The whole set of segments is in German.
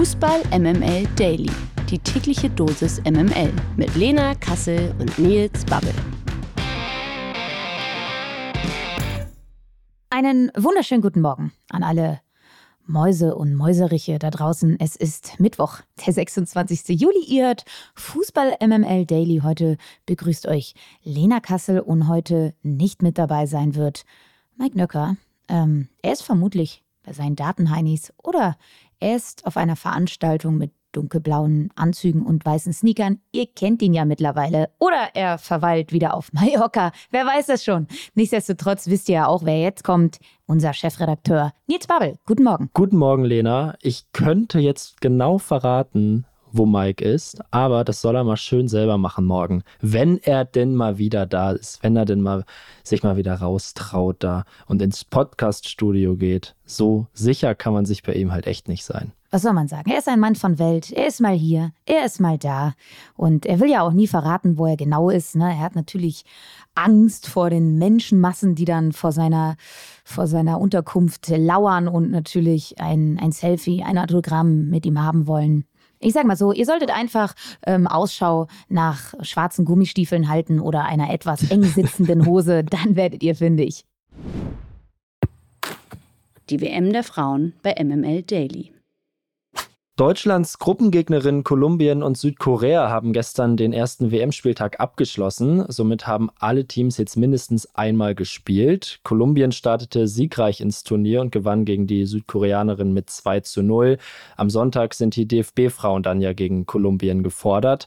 Fußball MML Daily. Die tägliche Dosis MML mit Lena Kassel und Nils Babbel. Einen wunderschönen guten Morgen an alle Mäuse und Mäuseriche da draußen. Es ist Mittwoch, der 26. Juli. Ihr hört Fußball MML Daily. Heute begrüßt euch Lena Kassel und heute nicht mit dabei sein wird Mike Nöcker. Ähm, er ist vermutlich bei seinen Datenheinis oder er ist auf einer Veranstaltung mit dunkelblauen Anzügen und weißen Sneakern. Ihr kennt ihn ja mittlerweile. Oder er verweilt wieder auf Mallorca. Wer weiß das schon. Nichtsdestotrotz wisst ihr ja auch, wer jetzt kommt. Unser Chefredakteur Nils Babbel. Guten Morgen. Guten Morgen, Lena. Ich könnte jetzt genau verraten, wo Mike ist, aber das soll er mal schön selber machen morgen. Wenn er denn mal wieder da ist, wenn er denn mal sich mal wieder raustraut da und ins Podcast-Studio geht. So sicher kann man sich bei ihm halt echt nicht sein. Was soll man sagen? Er ist ein Mann von Welt. Er ist mal hier, er ist mal da. Und er will ja auch nie verraten, wo er genau ist. Ne? Er hat natürlich Angst vor den Menschenmassen, die dann vor seiner, vor seiner Unterkunft lauern und natürlich ein, ein Selfie, ein Autogramm mit ihm haben wollen. Ich sag mal so, ihr solltet einfach ähm, Ausschau nach schwarzen Gummistiefeln halten oder einer etwas eng sitzenden Hose, dann werdet ihr fündig. Die WM der Frauen bei MML Daily. Deutschlands Gruppengegnerinnen Kolumbien und Südkorea haben gestern den ersten WM-Spieltag abgeschlossen. Somit haben alle Teams jetzt mindestens einmal gespielt. Kolumbien startete siegreich ins Turnier und gewann gegen die Südkoreanerin mit 2 zu 0. Am Sonntag sind die DFB-Frauen dann ja gegen Kolumbien gefordert.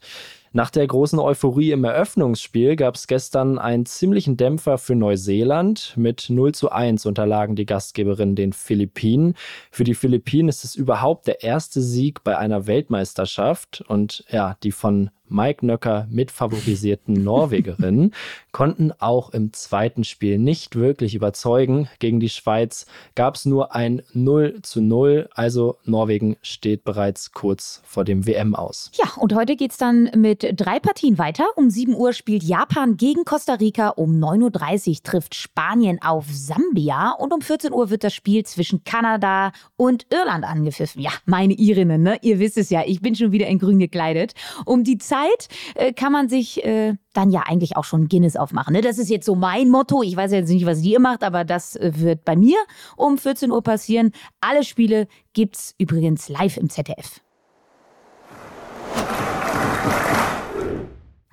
Nach der großen Euphorie im Eröffnungsspiel gab es gestern einen ziemlichen Dämpfer für Neuseeland. Mit 0 zu 1 unterlagen die Gastgeberinnen den Philippinen. Für die Philippinen ist es überhaupt der erste Sieg bei einer Weltmeisterschaft und ja, die von Mike Nöcker mitfavorisierten Norwegerinnen konnten auch im zweiten Spiel nicht wirklich überzeugen. Gegen die Schweiz gab es nur ein 0 zu 0, also Norwegen steht bereits kurz vor dem WM aus. Ja, und heute geht es dann mit drei Partien weiter. Um 7 Uhr spielt Japan gegen Costa Rica, um 9.30 Uhr trifft Spanien auf Sambia und um 14 Uhr wird das Spiel zwischen Kanada und Irland angepfiffen. Ja, meine Irinnen, ne? Ihr wisst es ja, ich bin schon wieder in grün gekleidet. Um die Zeit Zeit äh, kann man sich äh, dann ja eigentlich auch schon Guinness aufmachen. Ne? Das ist jetzt so mein Motto. Ich weiß jetzt nicht, was ihr macht, aber das äh, wird bei mir um 14 Uhr passieren. Alle Spiele gibt es übrigens live im ZDF.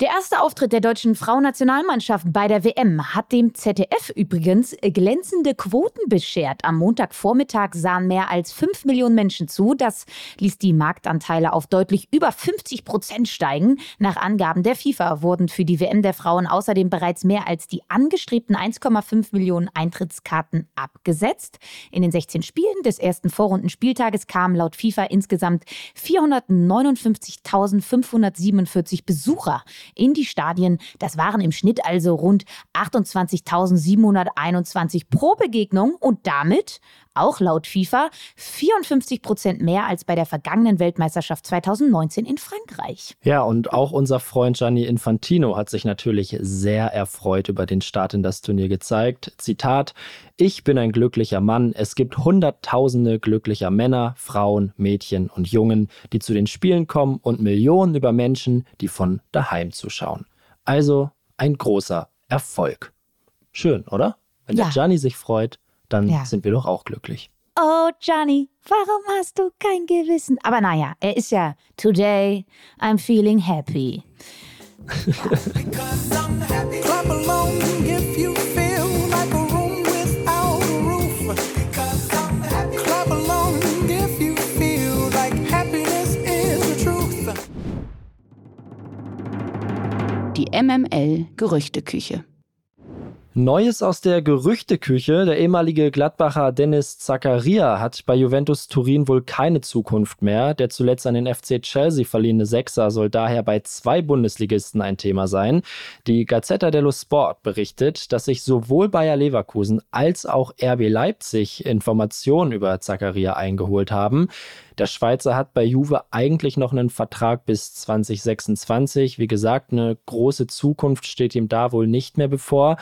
Der erste Auftritt der deutschen Frauennationalmannschaft bei der WM hat dem ZDF übrigens glänzende Quoten beschert. Am Montagvormittag sahen mehr als 5 Millionen Menschen zu. Das ließ die Marktanteile auf deutlich über 50 Prozent steigen. Nach Angaben der FIFA wurden für die WM der Frauen außerdem bereits mehr als die angestrebten 1,5 Millionen Eintrittskarten abgesetzt. In den 16 Spielen des ersten Vorrundenspieltages kamen laut FIFA insgesamt 459.547 Besucher in die Stadien. Das waren im Schnitt also rund 28.721 pro Begegnung und damit auch laut FIFA 54 Prozent mehr als bei der vergangenen Weltmeisterschaft 2019 in Frankreich. Ja, und auch unser Freund Gianni Infantino hat sich natürlich sehr erfreut über den Start in das Turnier gezeigt. Zitat: Ich bin ein glücklicher Mann. Es gibt Hunderttausende glücklicher Männer, Frauen, Mädchen und Jungen, die zu den Spielen kommen und Millionen über Menschen, die von daheim zuschauen. Also ein großer Erfolg. Schön, oder? Wenn ja. der Gianni sich freut, dann ja. sind wir doch auch glücklich. Oh, Johnny, warum hast du kein Gewissen? Aber naja, er ist ja Today I'm feeling happy. Die MML Gerüchteküche. Neues aus der Gerüchteküche. Der ehemalige Gladbacher Dennis Zakaria hat bei Juventus Turin wohl keine Zukunft mehr. Der zuletzt an den FC Chelsea verliehene Sechser soll daher bei zwei Bundesligisten ein Thema sein. Die Gazzetta dello Sport berichtet, dass sich sowohl Bayer Leverkusen als auch RB Leipzig Informationen über Zakaria eingeholt haben. Der Schweizer hat bei Juve eigentlich noch einen Vertrag bis 2026. Wie gesagt, eine große Zukunft steht ihm da wohl nicht mehr bevor.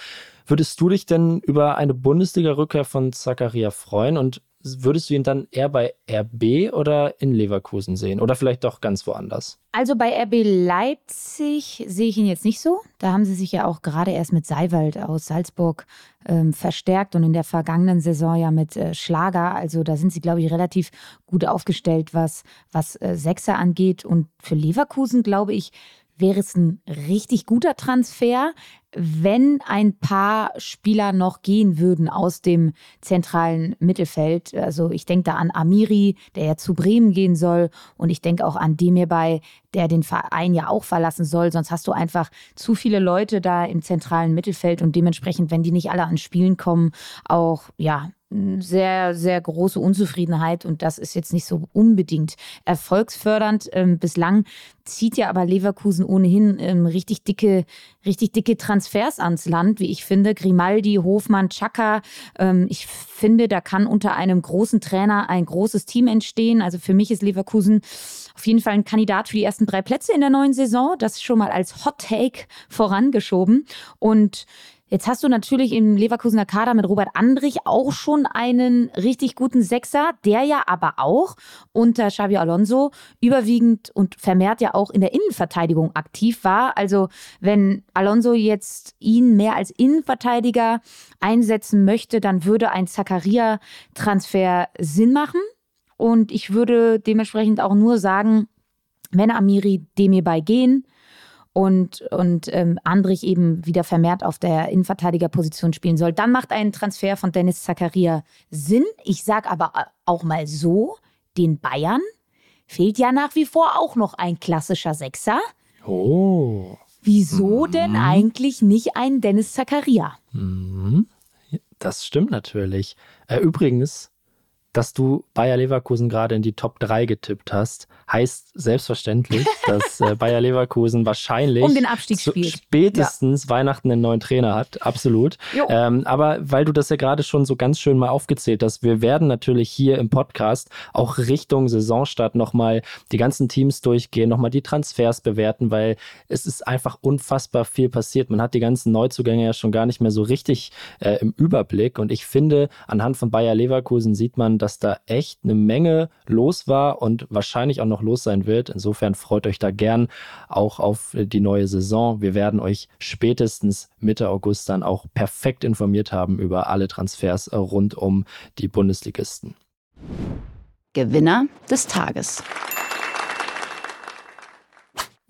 Würdest du dich denn über eine Bundesliga-Rückkehr von Zakaria freuen? Und würdest du ihn dann eher bei RB oder in Leverkusen sehen? Oder vielleicht doch ganz woanders? Also bei RB Leipzig sehe ich ihn jetzt nicht so. Da haben sie sich ja auch gerade erst mit Seiwald aus Salzburg ähm, verstärkt und in der vergangenen Saison ja mit äh, Schlager. Also da sind sie, glaube ich, relativ gut aufgestellt, was, was äh, Sechser angeht. Und für Leverkusen, glaube ich, wäre es ein richtig guter Transfer, wenn ein paar Spieler noch gehen würden aus dem zentralen Mittelfeld. Also ich denke da an Amiri, der ja zu Bremen gehen soll. Und ich denke auch an Demirbay, der den Verein ja auch verlassen soll. Sonst hast du einfach zu viele Leute da im zentralen Mittelfeld und dementsprechend, wenn die nicht alle an Spielen kommen, auch ja sehr, sehr große Unzufriedenheit und das ist jetzt nicht so unbedingt erfolgsfördernd. Ähm, bislang zieht ja aber Leverkusen ohnehin ähm, richtig dicke, richtig dicke Transfers ans Land, wie ich finde. Grimaldi, Hofmann, Chaka. Ähm, ich finde, da kann unter einem großen Trainer ein großes Team entstehen. Also für mich ist Leverkusen auf jeden Fall ein Kandidat für die ersten drei Plätze in der neuen Saison. Das schon mal als Hot Take vorangeschoben und Jetzt hast du natürlich im Leverkusener Kader mit Robert Andrich auch schon einen richtig guten Sechser, der ja aber auch unter Xabi Alonso überwiegend und vermehrt ja auch in der Innenverteidigung aktiv war. Also wenn Alonso jetzt ihn mehr als Innenverteidiger einsetzen möchte, dann würde ein Zakaria-Transfer Sinn machen. Und ich würde dementsprechend auch nur sagen, wenn Amiri dem bei gehen, und, und ähm, Andrich eben wieder vermehrt auf der Innenverteidigerposition spielen soll, dann macht ein Transfer von Dennis Zakaria Sinn. Ich sage aber auch mal so, den Bayern fehlt ja nach wie vor auch noch ein klassischer Sechser. Oh. Wieso mhm. denn eigentlich nicht ein Dennis Zakaria? Mhm. Das stimmt natürlich. Äh, übrigens, dass du Bayer Leverkusen gerade in die Top 3 getippt hast, heißt selbstverständlich, dass äh, Bayer Leverkusen wahrscheinlich um den Abstieg spielt. spätestens ja. Weihnachten einen neuen Trainer hat. Absolut. Ähm, aber weil du das ja gerade schon so ganz schön mal aufgezählt hast, wir werden natürlich hier im Podcast auch Richtung Saisonstart nochmal die ganzen Teams durchgehen, nochmal die Transfers bewerten, weil es ist einfach unfassbar viel passiert. Man hat die ganzen Neuzugänge ja schon gar nicht mehr so richtig äh, im Überblick. Und ich finde, anhand von Bayer Leverkusen sieht man, dass da echt eine Menge los war und wahrscheinlich auch noch los sein wird. Insofern freut euch da gern auch auf die neue Saison. Wir werden euch spätestens Mitte August dann auch perfekt informiert haben über alle Transfers rund um die Bundesligisten. Gewinner des Tages.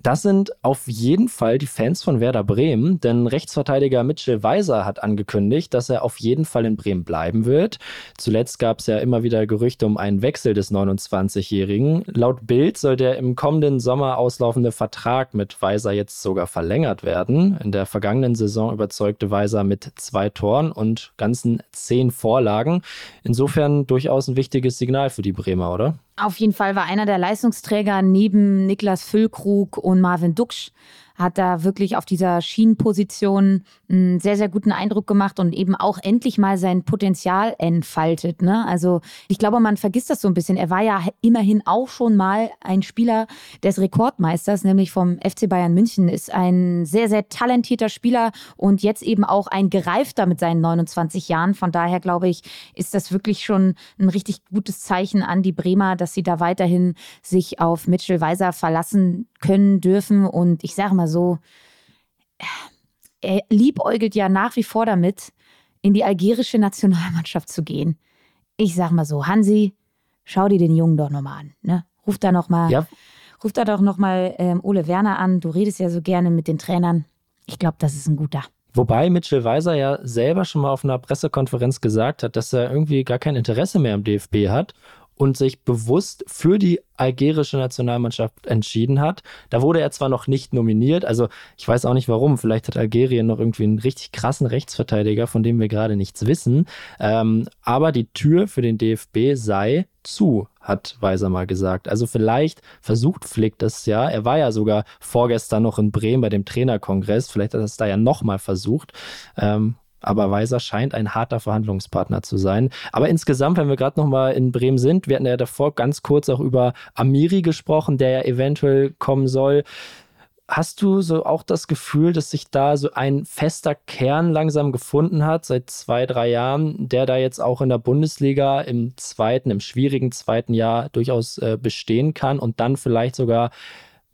Das sind auf jeden Fall die Fans von Werder Bremen, denn Rechtsverteidiger Mitchell Weiser hat angekündigt, dass er auf jeden Fall in Bremen bleiben wird. Zuletzt gab es ja immer wieder Gerüchte um einen Wechsel des 29-Jährigen. Laut Bild soll der im kommenden Sommer auslaufende Vertrag mit Weiser jetzt sogar verlängert werden. In der vergangenen Saison überzeugte Weiser mit zwei Toren und ganzen zehn Vorlagen. Insofern durchaus ein wichtiges Signal für die Bremer, oder? Auf jeden Fall war einer der Leistungsträger neben Niklas Füllkrug und Marvin Duksch hat da wirklich auf dieser Schienenposition einen sehr, sehr guten Eindruck gemacht und eben auch endlich mal sein Potenzial entfaltet. Ne? Also ich glaube, man vergisst das so ein bisschen. Er war ja immerhin auch schon mal ein Spieler des Rekordmeisters, nämlich vom FC Bayern München, ist ein sehr, sehr talentierter Spieler und jetzt eben auch ein gereifter mit seinen 29 Jahren. Von daher glaube ich, ist das wirklich schon ein richtig gutes Zeichen an die Bremer, dass sie da weiterhin sich auf Mitchell Weiser verlassen können dürfen. Und ich sage mal so, er liebäugelt ja nach wie vor damit, in die algerische Nationalmannschaft zu gehen. Ich sag mal so, Hansi, schau dir den Jungen doch nochmal an. Ne? Ruf da nochmal, ja. ruf da doch nochmal ähm, Ole Werner an. Du redest ja so gerne mit den Trainern. Ich glaube, das ist ein guter. Wobei Mitchell Weiser ja selber schon mal auf einer Pressekonferenz gesagt hat, dass er irgendwie gar kein Interesse mehr am DFB hat und sich bewusst für die algerische Nationalmannschaft entschieden hat. Da wurde er zwar noch nicht nominiert, also ich weiß auch nicht warum. Vielleicht hat Algerien noch irgendwie einen richtig krassen Rechtsverteidiger, von dem wir gerade nichts wissen. Ähm, aber die Tür für den DFB sei zu, hat Weiser mal gesagt. Also vielleicht versucht Flick das ja. Er war ja sogar vorgestern noch in Bremen bei dem Trainerkongress. Vielleicht hat er es da ja nochmal versucht. Ähm, aber Weiser scheint ein harter Verhandlungspartner zu sein. Aber insgesamt, wenn wir gerade nochmal in Bremen sind, wir hatten ja davor ganz kurz auch über Amiri gesprochen, der ja eventuell kommen soll. Hast du so auch das Gefühl, dass sich da so ein fester Kern langsam gefunden hat seit zwei, drei Jahren, der da jetzt auch in der Bundesliga im zweiten, im schwierigen zweiten Jahr durchaus äh, bestehen kann und dann vielleicht sogar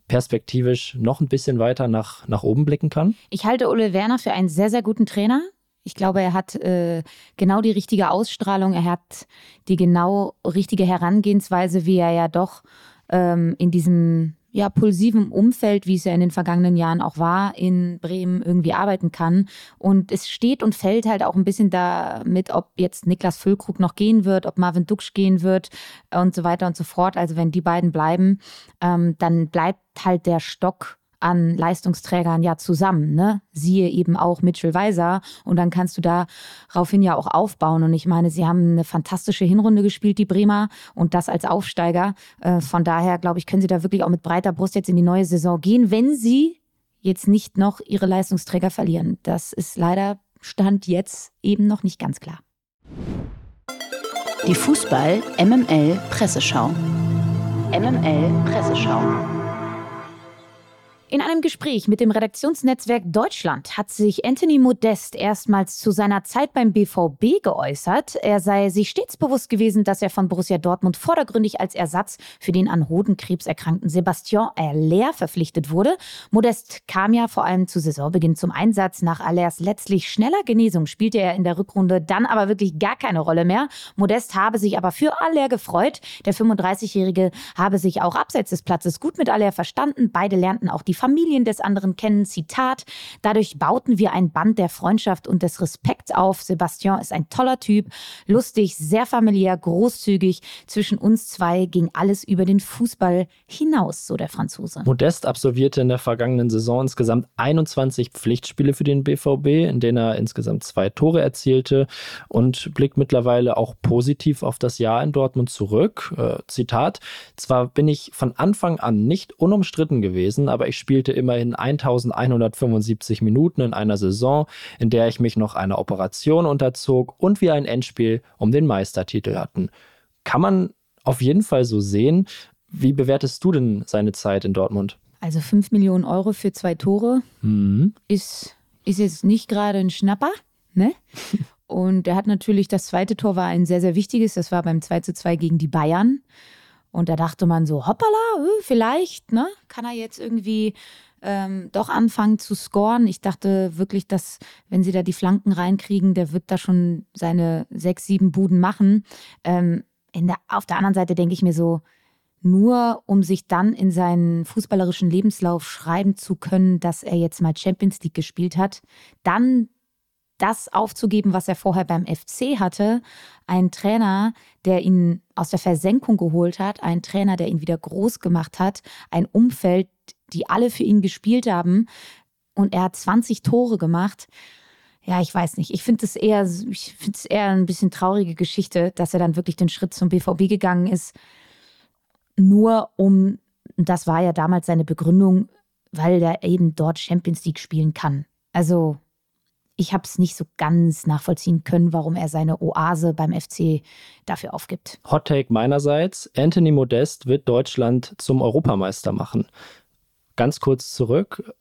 perspektivisch noch ein bisschen weiter nach, nach oben blicken kann? Ich halte Ole Werner für einen sehr, sehr guten Trainer. Ich glaube, er hat äh, genau die richtige Ausstrahlung, er hat die genau richtige Herangehensweise, wie er ja doch ähm, in diesem ja, pulsivem Umfeld, wie es ja in den vergangenen Jahren auch war, in Bremen irgendwie arbeiten kann. Und es steht und fällt halt auch ein bisschen damit, ob jetzt Niklas Füllkrug noch gehen wird, ob Marvin Duksch gehen wird und so weiter und so fort. Also wenn die beiden bleiben, ähm, dann bleibt halt der Stock an Leistungsträgern ja zusammen, ne? Siehe eben auch Mitchell Weiser und dann kannst du daraufhin ja auch aufbauen und ich meine, sie haben eine fantastische Hinrunde gespielt, die Bremer und das als Aufsteiger. Äh, von daher glaube ich, können sie da wirklich auch mit breiter Brust jetzt in die neue Saison gehen, wenn sie jetzt nicht noch ihre Leistungsträger verlieren. Das ist leider Stand jetzt eben noch nicht ganz klar. Die Fußball MML Presseschau. MML Presseschau. In einem Gespräch mit dem Redaktionsnetzwerk Deutschland hat sich Anthony Modest erstmals zu seiner Zeit beim BVB geäußert. Er sei sich stets bewusst gewesen, dass er von Borussia Dortmund vordergründig als Ersatz für den an Hodenkrebs erkrankten Sebastian Aller verpflichtet wurde. Modest kam ja vor allem zu Saisonbeginn zum Einsatz. Nach Allers letztlich schneller Genesung spielte er in der Rückrunde dann aber wirklich gar keine Rolle mehr. Modest habe sich aber für Aller gefreut. Der 35-Jährige habe sich auch abseits des Platzes gut mit Aller verstanden. Beide lernten auch die Familien des anderen kennen. Zitat, dadurch bauten wir ein Band der Freundschaft und des Respekts auf. Sebastian ist ein toller Typ, lustig, sehr familiär, großzügig. Zwischen uns zwei ging alles über den Fußball hinaus, so der Franzose. Modest absolvierte in der vergangenen Saison insgesamt 21 Pflichtspiele für den BVB, in denen er insgesamt zwei Tore erzielte und blickt mittlerweile auch positiv auf das Jahr in Dortmund zurück. Äh, Zitat, zwar bin ich von Anfang an nicht unumstritten gewesen, aber ich spielte immerhin 1175 Minuten in einer Saison, in der ich mich noch einer Operation unterzog und wir ein Endspiel um den Meistertitel hatten. Kann man auf jeden Fall so sehen. Wie bewertest du denn seine Zeit in Dortmund? Also 5 Millionen Euro für zwei Tore mhm. ist, ist jetzt nicht gerade ein Schnapper, ne? Und er hat natürlich, das zweite Tor war ein sehr, sehr wichtiges. Das war beim 2 zu 2 gegen die Bayern. Und da dachte man so, hoppala, äh, vielleicht, ne? Kann er jetzt irgendwie ähm, doch anfangen zu scoren. Ich dachte wirklich, dass, wenn sie da die Flanken reinkriegen, der wird da schon seine sechs, sieben Buden machen. Ähm, der, auf der anderen Seite denke ich mir so, nur um sich dann in seinen fußballerischen Lebenslauf schreiben zu können, dass er jetzt mal Champions League gespielt hat, dann das aufzugeben, was er vorher beim FC hatte. Ein Trainer, der ihn aus der Versenkung geholt hat, ein Trainer, der ihn wieder groß gemacht hat, ein Umfeld, die alle für ihn gespielt haben. Und er hat 20 Tore gemacht. Ja, ich weiß nicht. Ich finde es eher, ich finde es eher ein bisschen traurige Geschichte, dass er dann wirklich den Schritt zum BVB gegangen ist. Nur um, das war ja damals seine Begründung, weil er eben dort Champions League spielen kann. Also ich habe es nicht so ganz nachvollziehen können, warum er seine Oase beim FC dafür aufgibt. Hot Take meinerseits: Anthony Modest wird Deutschland zum Europameister machen. Ganz kurz zurück.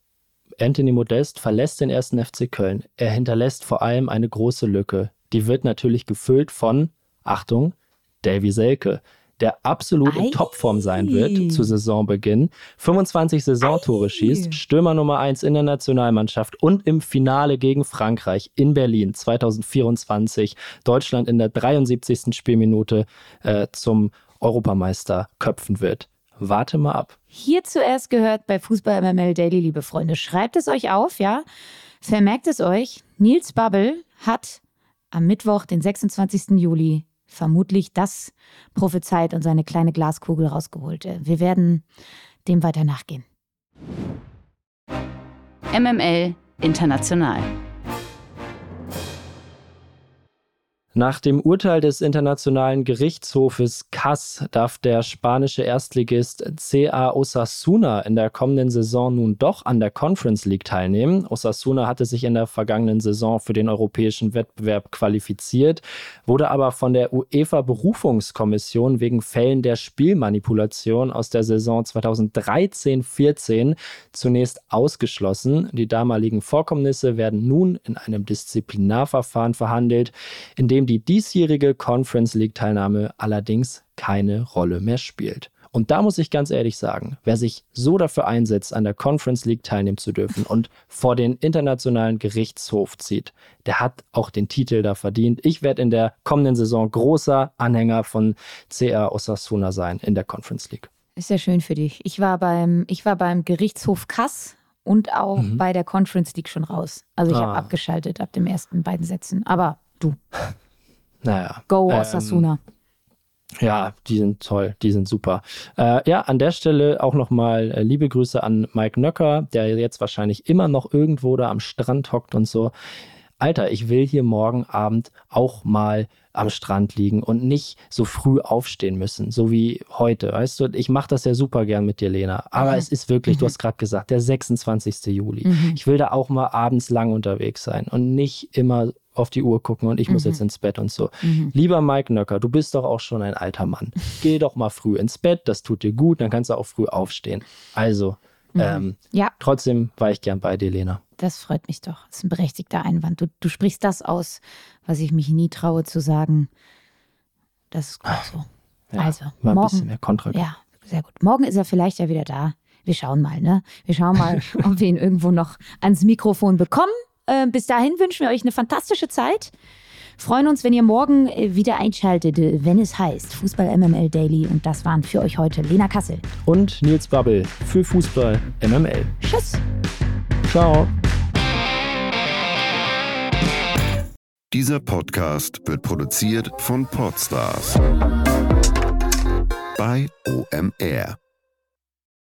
Anthony Modest verlässt den ersten FC Köln. Er hinterlässt vor allem eine große Lücke. Die wird natürlich gefüllt von, Achtung, Davy Selke der absolut in Topform sein wird zu Saisonbeginn. 25 Saisontore Ei. schießt, Stürmer Nummer 1 in der Nationalmannschaft und im Finale gegen Frankreich in Berlin 2024 Deutschland in der 73. Spielminute äh, zum Europameister köpfen wird. Warte mal ab. Hier zuerst gehört bei Fußball MML Daily, liebe Freunde. Schreibt es euch auf, ja? Vermerkt es euch. Nils Babbel hat am Mittwoch, den 26. Juli, vermutlich das prophezeit und seine kleine Glaskugel rausgeholt. Wir werden dem weiter nachgehen. MML International. Nach dem Urteil des Internationalen Gerichtshofes CAS darf der spanische Erstligist CA Osasuna in der kommenden Saison nun doch an der Conference League teilnehmen. Osasuna hatte sich in der vergangenen Saison für den europäischen Wettbewerb qualifiziert, wurde aber von der UEFA Berufungskommission wegen Fällen der Spielmanipulation aus der Saison 2013-14 zunächst ausgeschlossen. Die damaligen Vorkommnisse werden nun in einem Disziplinarverfahren verhandelt, in dem die diesjährige Conference League-Teilnahme allerdings keine Rolle mehr spielt. Und da muss ich ganz ehrlich sagen, wer sich so dafür einsetzt, an der Conference League teilnehmen zu dürfen und vor den internationalen Gerichtshof zieht, der hat auch den Titel da verdient. Ich werde in der kommenden Saison großer Anhänger von CA Osasuna sein in der Conference League. Ist ja schön für dich. Ich war beim, ich war beim Gerichtshof Kass und auch mhm. bei der Conference League schon raus. Also ich ah. habe abgeschaltet ab den ersten beiden Sätzen. Aber du. Naja. Go ähm, Osasuna. Ja, die sind toll, die sind super. Äh, ja, an der Stelle auch nochmal äh, liebe Grüße an Mike Nöcker, der jetzt wahrscheinlich immer noch irgendwo da am Strand hockt und so. Alter, ich will hier morgen Abend auch mal am Strand liegen und nicht so früh aufstehen müssen, so wie heute. Weißt du, ich mache das ja super gern mit dir, Lena. Aber mhm. es ist wirklich, mhm. du hast gerade gesagt, der 26. Juli. Mhm. Ich will da auch mal abends lang unterwegs sein und nicht immer auf die Uhr gucken und ich muss jetzt mhm. ins Bett und so. Mhm. Lieber Mike Nöcker, du bist doch auch schon ein alter Mann. Geh doch mal früh ins Bett, das tut dir gut, dann kannst du auch früh aufstehen. Also, mhm. ähm, ja. trotzdem war ich gern bei dir, Lena. Das freut mich doch. Das ist ein berechtigter Einwand. Du, du sprichst das aus, was ich mich nie traue zu sagen. Das ist gut so. Ja, also, mal morgen, ein bisschen mehr Kontra. Ja, sehr gut. Morgen ist er vielleicht ja wieder da. Wir schauen mal, ne? Wir schauen mal, ob wir ihn irgendwo noch ans Mikrofon bekommen. Äh, bis dahin wünschen wir euch eine fantastische Zeit. Freuen uns, wenn ihr morgen äh, wieder einschaltet, äh, wenn es heißt Fußball MML Daily. Und das waren für euch heute Lena Kassel und Nils Babbel für Fußball MML. Tschüss. Ciao. Dieser Podcast wird produziert von Podstars bei OMR.